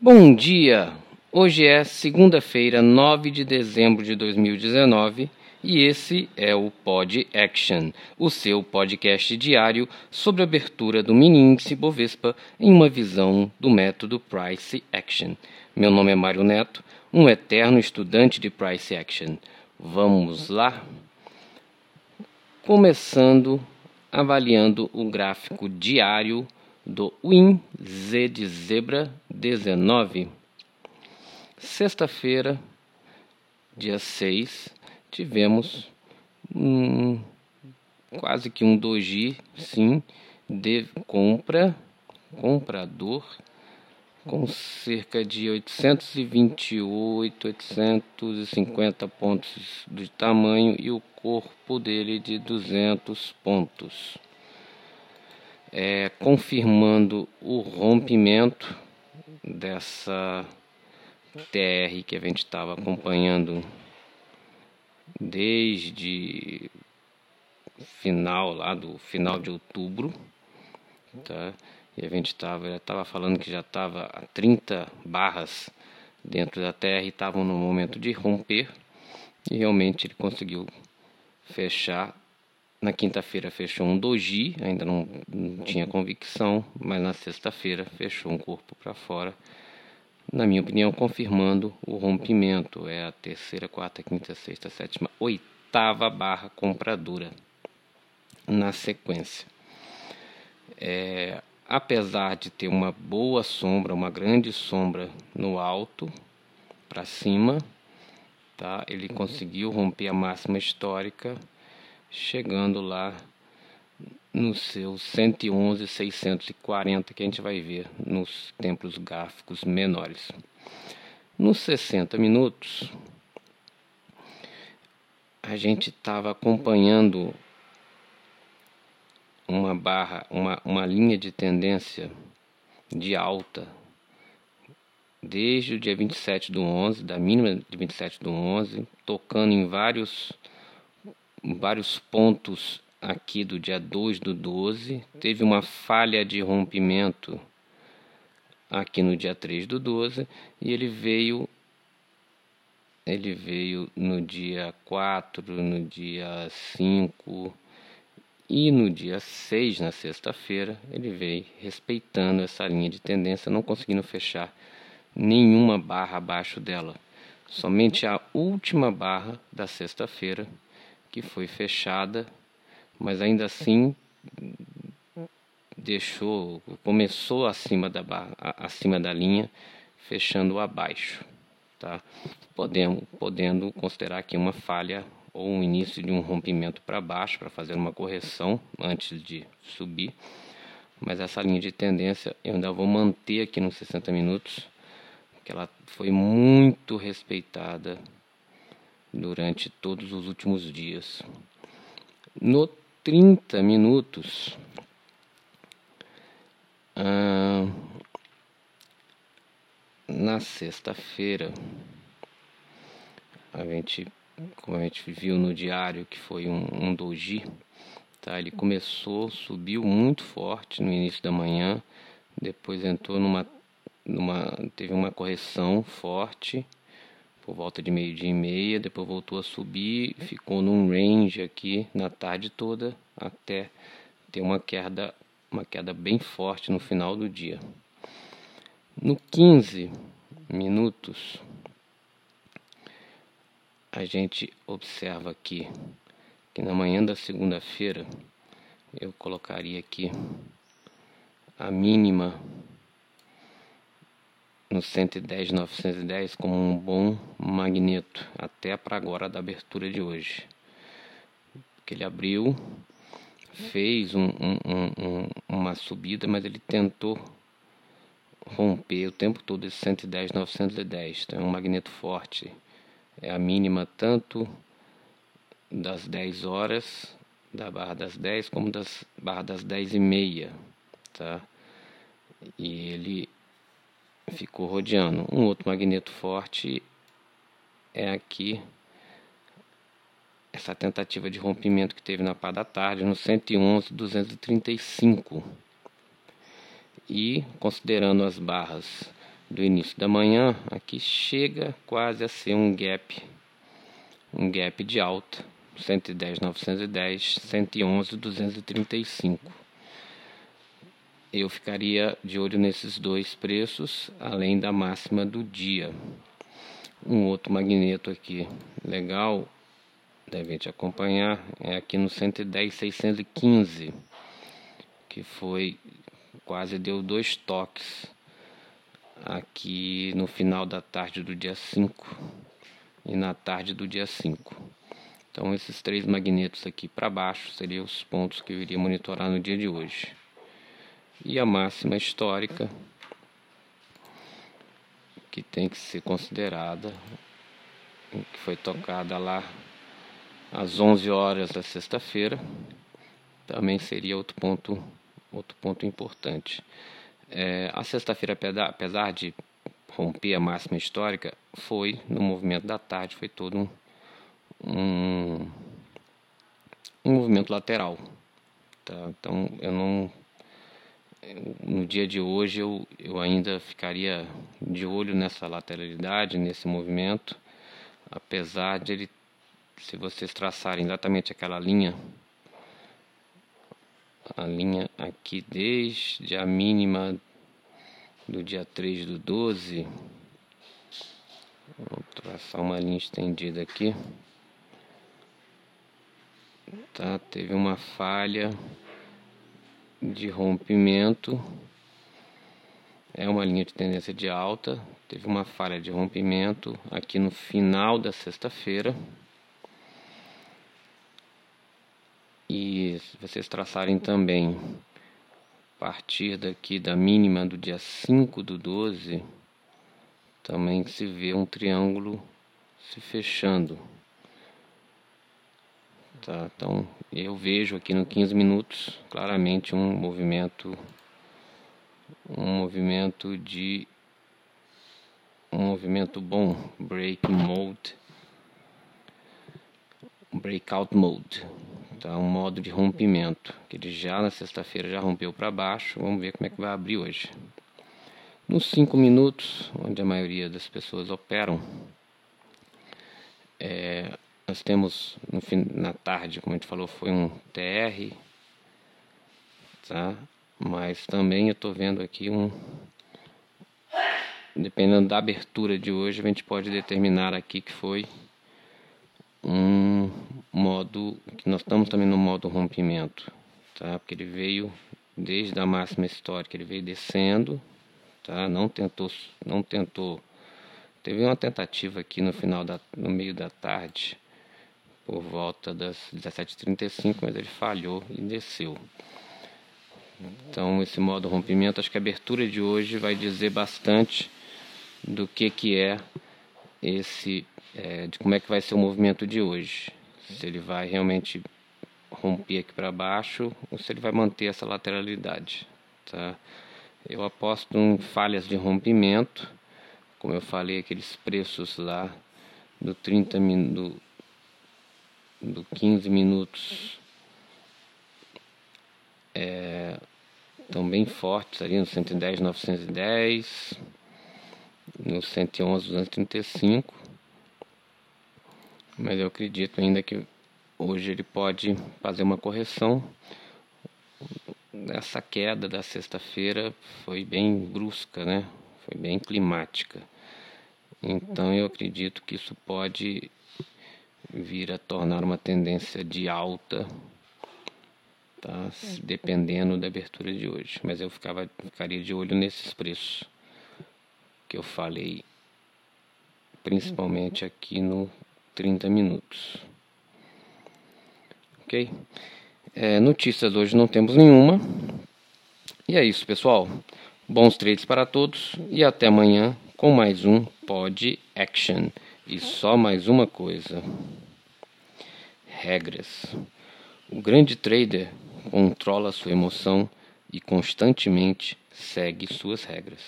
Bom dia! Hoje é segunda-feira, 9 de dezembro de 2019 e esse é o Pod Action, o seu podcast diário sobre a abertura do mini índice Bovespa em uma visão do método Price Action. Meu nome é Mário Neto, um eterno estudante de Price Action. Vamos lá? Começando avaliando o gráfico diário do Win Z de zebra 19. Sexta-feira, dia 6, tivemos um, quase que um doji, sim, de compra, comprador, com cerca de 828, 850 pontos de tamanho e o corpo dele de 200 pontos é, confirmando o rompimento dessa TR que a gente estava acompanhando desde final lá do final de outubro, tá? E a gente estava tava falando que já estava a 30 barras dentro da terra e estavam no momento de romper e realmente ele conseguiu fechar na quinta-feira fechou um doji, ainda não, não tinha convicção, mas na sexta-feira fechou um corpo para fora. Na minha opinião, confirmando o rompimento. É a terceira, quarta, quinta, sexta, sétima, oitava barra compradora na sequência. É, apesar de ter uma boa sombra, uma grande sombra no alto para cima, tá? Ele conseguiu romper a máxima histórica chegando lá no seu 111 640 que a gente vai ver nos tempos gráficos menores. Nos 60 minutos a gente estava acompanhando uma barra, uma, uma linha de tendência de alta desde o dia 27 do 11, da mínima de 27 do 11, tocando em vários vários pontos aqui do dia 2 do 12. Teve uma falha de rompimento aqui no dia 3 do 12 e ele veio ele veio no dia 4, no dia 5 e no dia 6, na sexta-feira, ele veio respeitando essa linha de tendência, não conseguindo fechar nenhuma barra abaixo dela. Somente a última barra da sexta-feira que foi fechada, mas ainda assim deixou, começou acima da acima da linha, fechando abaixo, tá? Podemos, podendo considerar aqui uma falha ou um início de um rompimento para baixo para fazer uma correção antes de subir. Mas essa linha de tendência eu ainda vou manter aqui nos 60 minutos, que ela foi muito respeitada durante todos os últimos dias. No 30 minutos, ah, na sexta-feira, a gente, como a gente viu no diário, que foi um, um doji, tá? ele começou, subiu muito forte no início da manhã, depois entrou numa, numa teve uma correção forte, por volta de meio-dia e meia, depois voltou a subir, ficou num range aqui na tarde toda até ter uma queda, uma queda bem forte no final do dia. No 15 minutos, a gente observa aqui que na manhã da segunda-feira eu colocaria aqui a mínima no 110 910 como um bom magneto até para agora da abertura de hoje. Que ele abriu fez um, um, uma subida mas ele tentou romper o tempo todo esse 110 910 então é um magneto forte. É a mínima tanto das 10 horas da barra das 10 como das barra das 10 e meia tá? E ele ficou rodeando. Um outro magneto forte é aqui essa tentativa de rompimento que teve na pá da tarde no 111 235 e considerando as barras do início da manhã, aqui chega quase a ser um gap, um gap de alta, 110, 910, 111, 235. Eu ficaria de olho nesses dois preços, além da máxima do dia. Um outro magneto aqui legal, deve te acompanhar, é aqui no 110, 615, que foi quase deu dois toques aqui no final da tarde do dia 5 e na tarde do dia 5. Então esses três magnetos aqui para baixo seriam os pontos que eu iria monitorar no dia de hoje. E a máxima histórica que tem que ser considerada, que foi tocada lá às 11 horas da sexta-feira, também seria outro ponto, outro ponto importante. É, a sexta-feira, apesar de romper a máxima histórica, foi no movimento da tarde, foi todo um, um, um movimento lateral. Tá? Então eu não. No dia de hoje eu, eu ainda ficaria de olho nessa lateralidade, nesse movimento, apesar de ele, se vocês traçarem exatamente aquela linha a linha aqui desde a mínima do dia 3 do 12. Vou traçar uma linha estendida aqui. Tá, teve uma falha de rompimento. É uma linha de tendência de alta. Teve uma falha de rompimento aqui no final da sexta-feira. E se vocês traçarem também a partir daqui da mínima do dia 5 do 12, também se vê um triângulo se fechando. Tá, então eu vejo aqui no 15 minutos claramente um movimento um movimento de um movimento bom, break mode, breakout mode. Tá? Um modo de rompimento, que ele já na sexta-feira já rompeu para baixo. Vamos ver como é que vai abrir hoje. Nos 5 minutos, onde a maioria das pessoas operam, é, nós temos no fim, na tarde, como a gente falou, foi um TR, tá? Mas também eu estou vendo aqui um, dependendo da abertura de hoje, a gente pode determinar aqui que foi um modo que nós estamos também no modo rompimento, tá? Porque ele veio desde a máxima histórica, ele veio descendo, tá? Não tentou, não tentou. Teve uma tentativa aqui no final da, no meio da tarde, por volta das 17h35, mas ele falhou e desceu. Então esse modo rompimento, acho que a abertura de hoje vai dizer bastante do que que é esse é, de como é que vai ser o movimento de hoje. Se ele vai realmente romper aqui para baixo ou se ele vai manter essa lateralidade. Tá? Eu aposto em falhas de rompimento, como eu falei, aqueles preços lá do 30 minutos, do 15 minutos é, estão bem fortes ali no 110, 910, no 111, 235 mas eu acredito ainda que hoje ele pode fazer uma correção. Essa queda da sexta-feira foi bem brusca, né? Foi bem climática. Então eu acredito que isso pode vir a tornar uma tendência de alta, tá? dependendo da abertura de hoje. Mas eu ficava, ficaria de olho nesses preços que eu falei, principalmente aqui no 30 minutos. Ok? É, notícias hoje não temos nenhuma. E é isso, pessoal. Bons trades para todos e até amanhã com mais um Pod Action. E só mais uma coisa: regras. O grande trader controla sua emoção e constantemente segue suas regras.